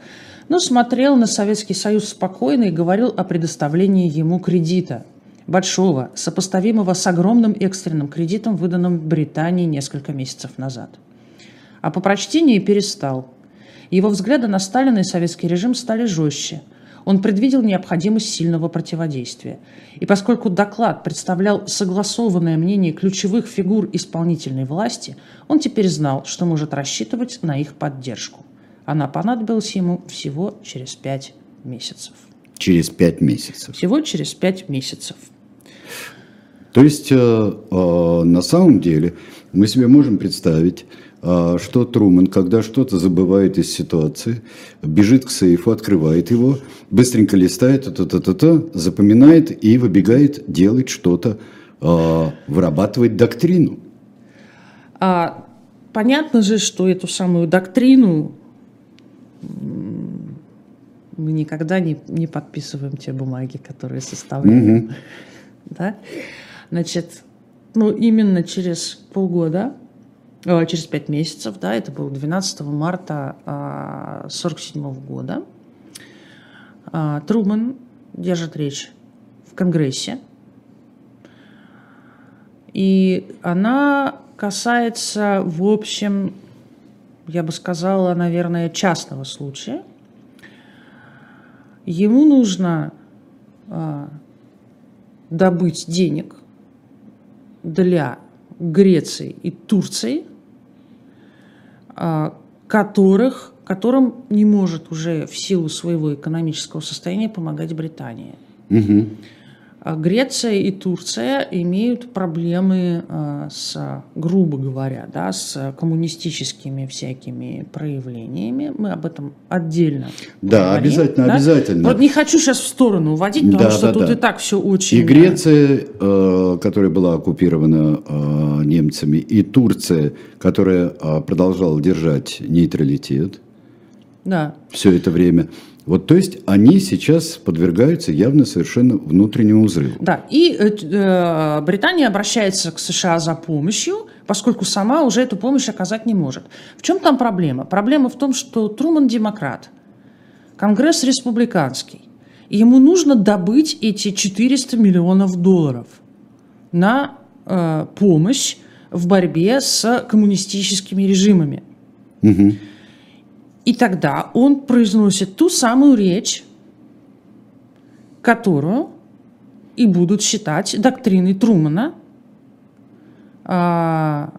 но смотрел на Советский Союз спокойно и говорил о предоставлении ему кредита. Большого, сопоставимого с огромным экстренным кредитом, выданным Британии несколько месяцев назад. А по прочтении перестал. Его взгляды на Сталина и советский режим стали жестче. Он предвидел необходимость сильного противодействия. И поскольку доклад представлял согласованное мнение ключевых фигур исполнительной власти, он теперь знал, что может рассчитывать на их поддержку. Она понадобилась ему всего через пять месяцев. Через пять месяцев. Всего через пять месяцев. То есть, э, э, на самом деле, мы себе можем представить, э, что Труман, когда что-то забывает из ситуации, бежит к сейфу, открывает его, быстренько листает, та -та -та -та, запоминает и выбегает делать что-то, э, вырабатывать доктрину. А, понятно же, что эту самую доктрину мы никогда не, не подписываем те бумаги, которые составляем. Угу. Да? Значит, ну, именно через полгода, э, через пять месяцев, да, это было 12 марта 1947 э, года, э, Труман держит речь в Конгрессе, и она касается, в общем, я бы сказала, наверное, частного случая. Ему нужно а, добыть денег для Греции и Турции, а, которых, которым не может уже в силу своего экономического состояния помогать Британия. Угу. А Греция и Турция имеют проблемы а, с, грубо говоря, да, с коммунистическими всякими проявлениями. Мы об этом отдельно Да, поговорим, обязательно, да? обязательно. Вот не хочу сейчас в сторону уводить, потому да, что да, тут да. и так все очень... И Греция, э, которая была оккупирована э, немцами, и Турция, которая э, продолжала держать нейтралитет да. все это время – вот, то есть они сейчас подвергаются явно совершенно внутреннему взрыву. Да, и э, э, Британия обращается к США за помощью, поскольку сама уже эту помощь оказать не может. В чем там проблема? Проблема в том, что Труман демократ, Конгресс республиканский. И ему нужно добыть эти 400 миллионов долларов на э, помощь в борьбе с коммунистическими режимами. Угу. И тогда он произносит ту самую речь, которую и будут считать доктриной Трумана, а,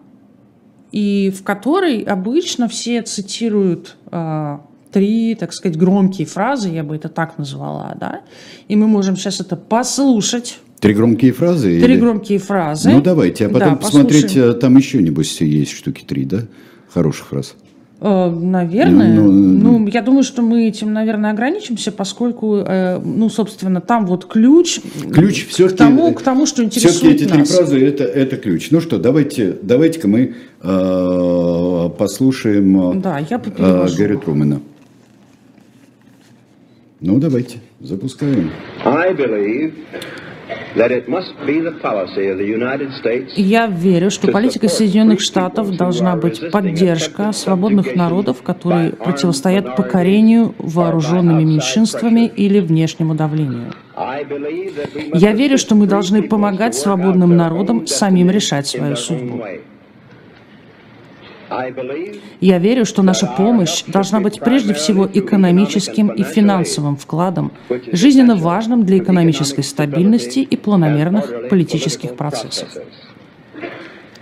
и в которой обычно все цитируют а, три, так сказать, громкие фразы, я бы это так назвала, да, и мы можем сейчас это послушать. Три громкие фразы? Три или... громкие фразы. Ну, давайте, а потом да, посмотреть, послушаем. Э, там еще, небось, есть штуки три, да, хороших фраз. Э, наверное. Ну, ну, ну, я думаю, что мы этим, наверное, ограничимся, поскольку, э, ну, собственно, там вот ключ, ключ к, тому, к тому, что интересует все-таки эти нас. три фразы это, это ключ. Ну что, давайте, давайте-ка мы э, послушаем да, я э, Гарри Трумэна. Ну, давайте, запускаем. I believe я верю, что политика Соединенных Штатов должна быть поддержка свободных народов, которые противостоят покорению вооруженными меньшинствами или внешнему давлению. Я верю, что мы должны помогать свободным народам самим решать свою судьбу. Я верю, что наша помощь должна быть прежде всего экономическим и финансовым вкладом, жизненно важным для экономической стабильности и планомерных политических процессов.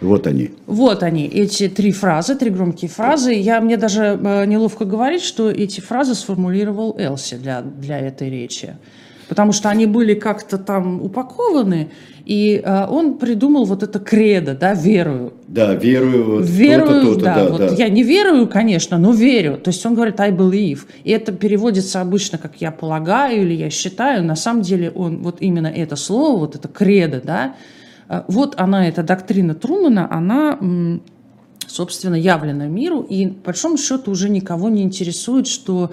Вот они. Вот они, эти три фразы, три громкие фразы. Я, мне даже э, неловко говорить, что эти фразы сформулировал Элси для, для этой речи. Потому что они были как-то там упакованы, и э, он придумал вот это кредо, да, верую, Да, верую. Верую, то-то, то-то, да, да, вот да. Я не верую, конечно, но верю. То есть он говорит I believe. И это переводится обычно как я полагаю или я считаю. На самом деле он вот именно это слово, вот это кредо, да, э, вот она, эта доктрина Трумана, она, собственно, явлена миру. И по большому счету уже никого не интересует, что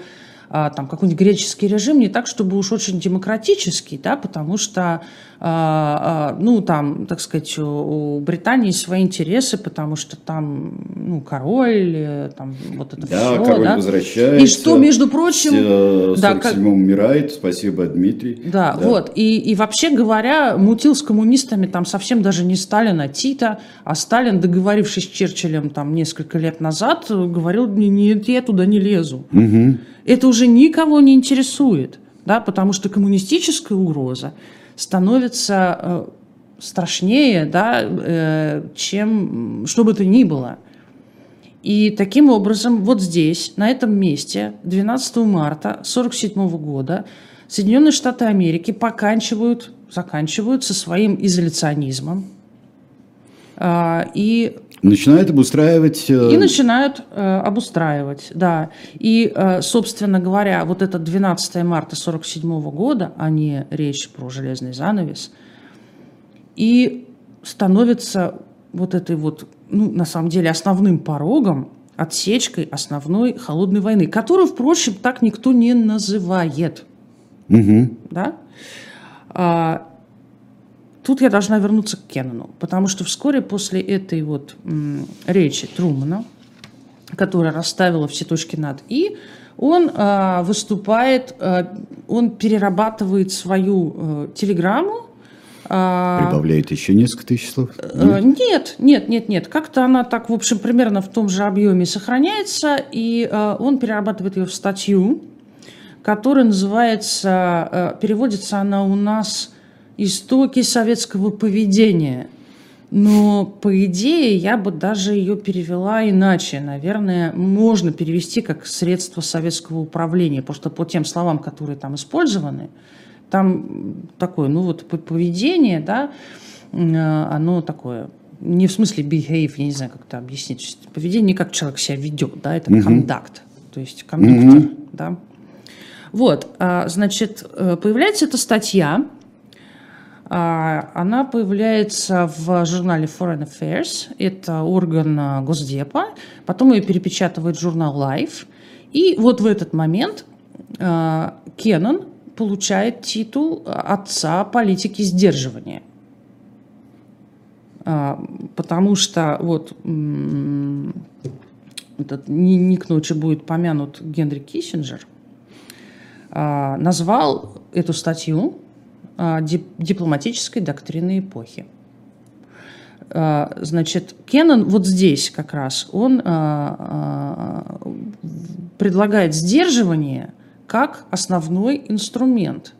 там какой-нибудь греческий режим не так, чтобы уж очень демократический, да, потому что а, а, ну, там, так сказать, у Британии свои интересы, потому что там, ну, король, э, там, вот это да, все. король да, возвращается. И что, между прочим... В 47 да, как... умирает, спасибо, Дмитрий. Да, да. вот, и, и вообще говоря, мутил с коммунистами там совсем даже не Сталин, а Тита, а Сталин, договорившись с Черчиллем там несколько лет назад, говорил, нет, я туда не лезу. Угу. Это уже никого не интересует, да, потому что коммунистическая угроза становится э, страшнее, да, э, чем что бы то ни было. И таким образом вот здесь, на этом месте, 12 марта 1947 года, Соединенные Штаты Америки поканчивают, заканчивают со своим изоляционизмом. Э, и Начинают обустраивать... И начинают э, обустраивать, да. И, э, собственно говоря, вот это 12 марта 1947 года, а не речь про железный занавес, и становится вот этой вот, ну, на самом деле, основным порогом, отсечкой основной холодной войны, которую, впрочем, так никто не называет. Угу. Да? А, Тут я должна вернуться к Кеннону, потому что вскоре после этой вот речи Трумана, которая расставила все точки над «и», он э, выступает, э, он перерабатывает свою э, телеграмму. Э, Прибавляет еще несколько тысяч слов? Э, нет, нет, нет, нет. Как-то она так, в общем, примерно в том же объеме сохраняется, и э, он перерабатывает ее в статью, которая называется, э, переводится она у нас истоки советского поведения. Но, по идее, я бы даже ее перевела иначе. Наверное, можно перевести как средство советского управления, что по тем словам, которые там использованы, там такое, ну вот поведение, да, оно такое, не в смысле behave, я не знаю, как это объяснить. Поведение не как человек себя ведет, да, это контакт, uh-huh. то есть кондуктор, uh-huh. да. Вот, а, значит, э, появляется эта статья, она появляется в журнале Foreign Affairs, это орган а, Госдепа, потом ее перепечатывает журнал Life, и вот в этот момент а, Кеннон получает титул отца политики сдерживания. Потому что вот этот, не, не к ночи будет помянут Генри Киссинджер, назвал эту статью а, дипломатической доктрины эпохи. А, значит, Кеннон вот здесь как раз, он а, предлагает сдерживание как основной инструмент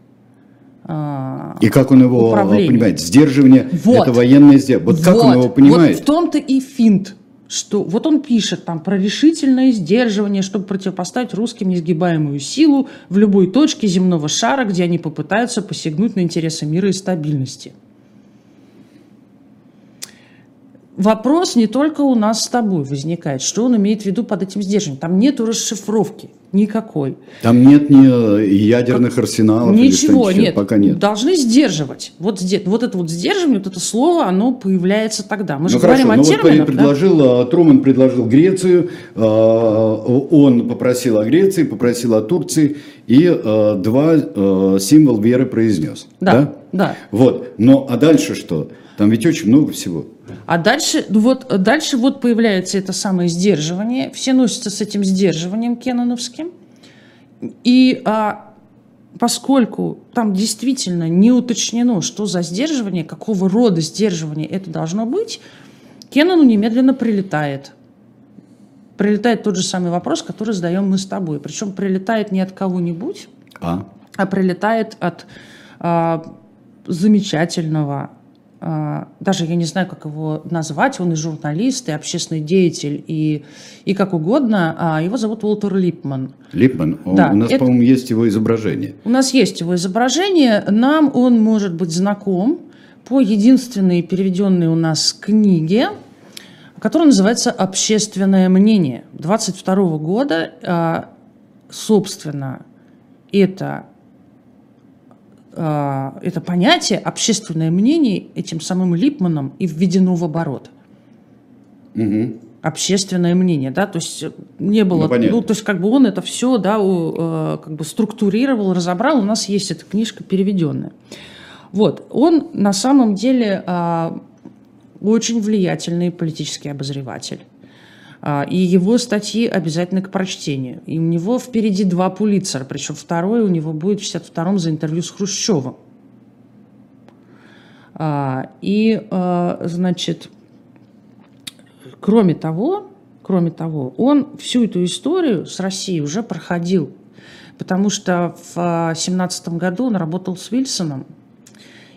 и как он его понимает? Сдерживание вот. это военное сдерживание. Вот как вот. он его понимает? Вот в том-то и финт что вот он пишет там про решительное сдерживание, чтобы противопоставить русским несгибаемую силу в любой точке земного шара, где они попытаются посягнуть на интересы мира и стабильности. Вопрос не только у нас с тобой возникает, что он имеет в виду под этим сдерживанием. Там нет расшифровки никакой. Там нет ни э, ядерных как... арсеналов. Ничего нет. Пока нет. Должны сдерживать. Вот, вот это вот сдерживание, вот это слово, оно появляется тогда. Мы ну, же хорошо, говорим о ну, терминах. Вот предложил, да? Труман предложил Грецию, э, он попросил о Греции, попросил о Турции, и э, два символ веры произнес. Да, да. да. Вот. Но а дальше что? Там ведь очень много всего. А дальше, ну вот, дальше вот появляется это самое сдерживание. Все носятся с этим сдерживанием кеноновским. И а, поскольку там действительно не уточнено, что за сдерживание, какого рода сдерживание это должно быть, Кенону немедленно прилетает. Прилетает тот же самый вопрос, который задаем мы с тобой. Причем прилетает не от кого-нибудь, а, а прилетает от а, замечательного даже я не знаю, как его назвать, он и журналист, и общественный деятель, и, и как угодно. А его зовут Уолтер Липман. Липман? Да, у нас, это... по-моему, есть его изображение. У нас есть его изображение. Нам он может быть знаком по единственной переведенной у нас книге который называется «Общественное мнение». 22 года, а, собственно, это, а, это понятие «общественное мнение» этим самым Липманом и введено в оборот. Угу. Общественное мнение, да, то есть не было, ну, ну то есть как бы он это все, да, у, как бы структурировал, разобрал, у нас есть эта книжка переведенная. Вот, он на самом деле очень влиятельный политический обозреватель. А, и его статьи обязательно к прочтению. И у него впереди два Пулитцера, причем второй у него будет в 62-м за интервью с Хрущевым. А, и, а, значит, кроме того, кроме того, он всю эту историю с Россией уже проходил, потому что в 17 году он работал с Вильсоном,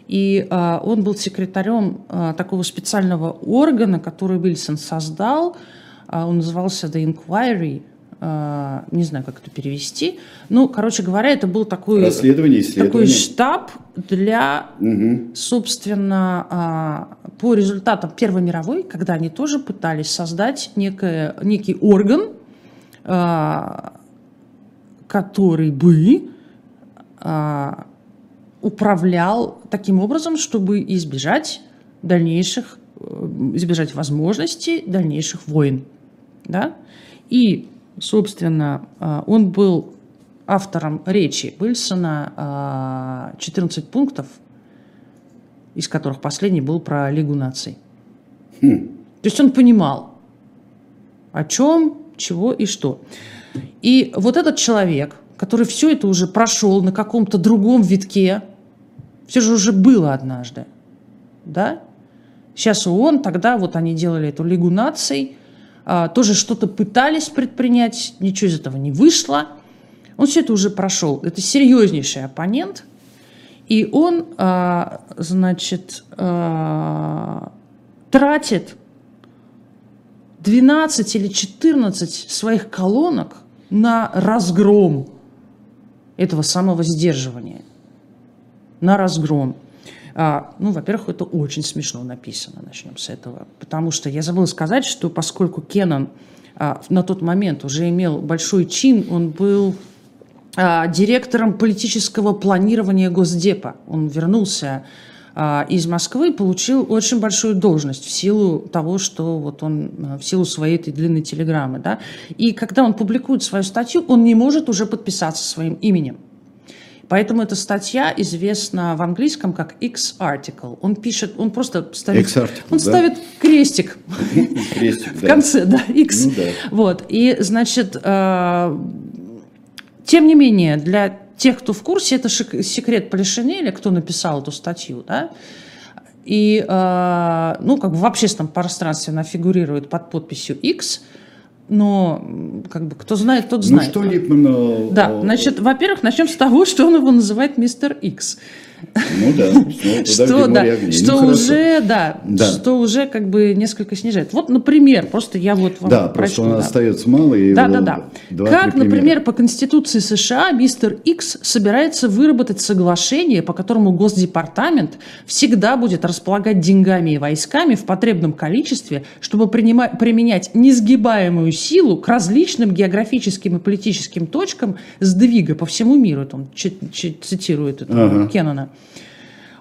и он был секретарем такого специального органа, который Вильсон создал. А, он назывался The Inquiry. А, не знаю, как это перевести. Ну, короче говоря, это был такой, Расследование, такой штаб для, угу. собственно, а, по результатам Первой мировой, когда они тоже пытались создать некое, некий орган, который бы а, управлял таким образом, чтобы избежать дальнейших, э, избежать возможности дальнейших войн. Да? И, собственно, э, он был автором речи Уильсона 14 э, пунктов, из которых последний был про Лигу наций. Хм. То есть он понимал, о чем, чего и что. И вот этот человек, который все это уже прошел на каком-то другом витке, все же уже было однажды. Да? Сейчас ООН, тогда вот они делали эту Лигу наций, а, тоже что-то пытались предпринять, ничего из этого не вышло. Он все это уже прошел. Это серьезнейший оппонент. И он, а, значит, а, тратит 12 или 14 своих колонок на разгром этого самого сдерживания на разгром. А, ну, во-первых, это очень смешно написано, начнем с этого. Потому что я забыла сказать, что поскольку Кеннон а, на тот момент уже имел большой чин, он был а, директором политического планирования Госдепа. Он вернулся из Москвы получил очень большую должность в силу того, что вот он, в силу своей этой длинной телеграммы. Да? И когда он публикует свою статью, он не может уже подписаться своим именем. Поэтому эта статья известна в английском как X-article. Он пишет, он просто ставит, он да? ставит крестик, крестик в конце, да, X. Ну, да. Вот. И, значит, э, тем не менее, для тех, кто в курсе, это секрет Полишинеля, кто написал эту статью, да, и, э, ну, как бы в общественном пространстве она фигурирует под подписью X – но как бы кто знает, тот ну, знает. Ну что Липман... Да, значит, во-первых, начнем с того, что он его называет мистер Икс. Ну да, что, да, что ну, уже, да, да, что уже как бы несколько снижает. Вот, например, просто я вот вам Да, прочту, просто у нас да. остается мало. И да, да, да. Как, например, по Конституции США мистер Икс собирается выработать соглашение, по которому Госдепартамент всегда будет располагать деньгами и войсками в потребном количестве, чтобы принимать, применять несгибаемую силу к различным географическим и политическим точкам сдвига по всему миру. Это он цитирует это ага. Кеннона.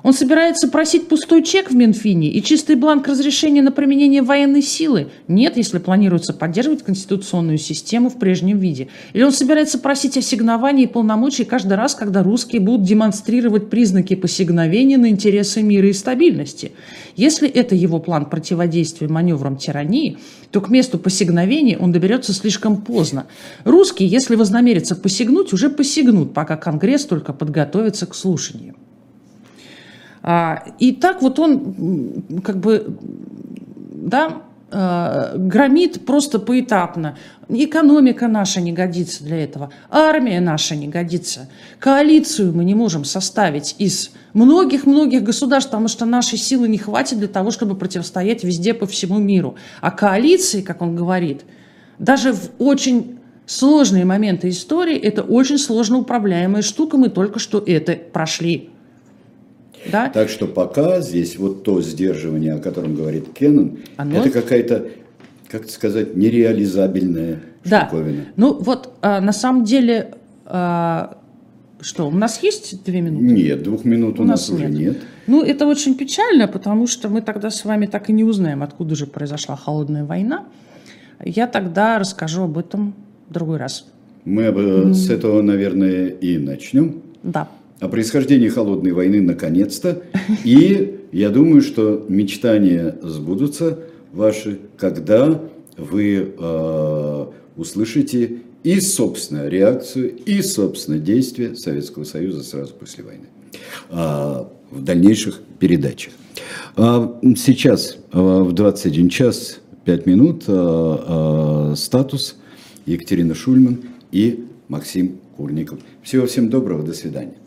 Он собирается просить пустой чек в Минфине и чистый бланк разрешения на применение военной силы? Нет, если планируется поддерживать конституционную систему в прежнем виде. Или он собирается просить ассигнования и полномочий каждый раз, когда русские будут демонстрировать признаки посигновения на интересы мира и стабильности? Если это его план противодействия маневрам тирании, то к месту посигновения он доберется слишком поздно. Русские, если вознамерятся посигнуть, уже посигнут, пока Конгресс только подготовится к слушанию. А, и так вот он как бы, да, а, громит просто поэтапно. Экономика наша не годится для этого, армия наша не годится, коалицию мы не можем составить из многих-многих государств, потому что нашей силы не хватит для того, чтобы противостоять везде по всему миру. А коалиции, как он говорит, даже в очень сложные моменты истории, это очень сложно управляемая штука, мы только что это прошли. Да? Так что пока здесь вот то сдерживание, о котором говорит Кеннон, Оно... это какая-то как сказать, нереализабельная да. штуковина. Ну вот, а, на самом деле, а, что, у нас есть две минуты? Нет, двух минут у, у нас, нас уже нет. нет. Ну, это очень печально, потому что мы тогда с вами так и не узнаем, откуда же произошла холодная война. Я тогда расскажу об этом в другой раз. Мы mm. с этого, наверное, и начнем. Да. О происхождении холодной войны наконец-то. И я думаю, что мечтания сбудутся ваши, когда вы э, услышите и собственную реакцию, и собственное действие Советского Союза сразу после войны э, в дальнейших передачах. А сейчас э, в 21 час 5 минут э, э, статус Екатерина Шульман и Максим Курников. Всего всем доброго, до свидания.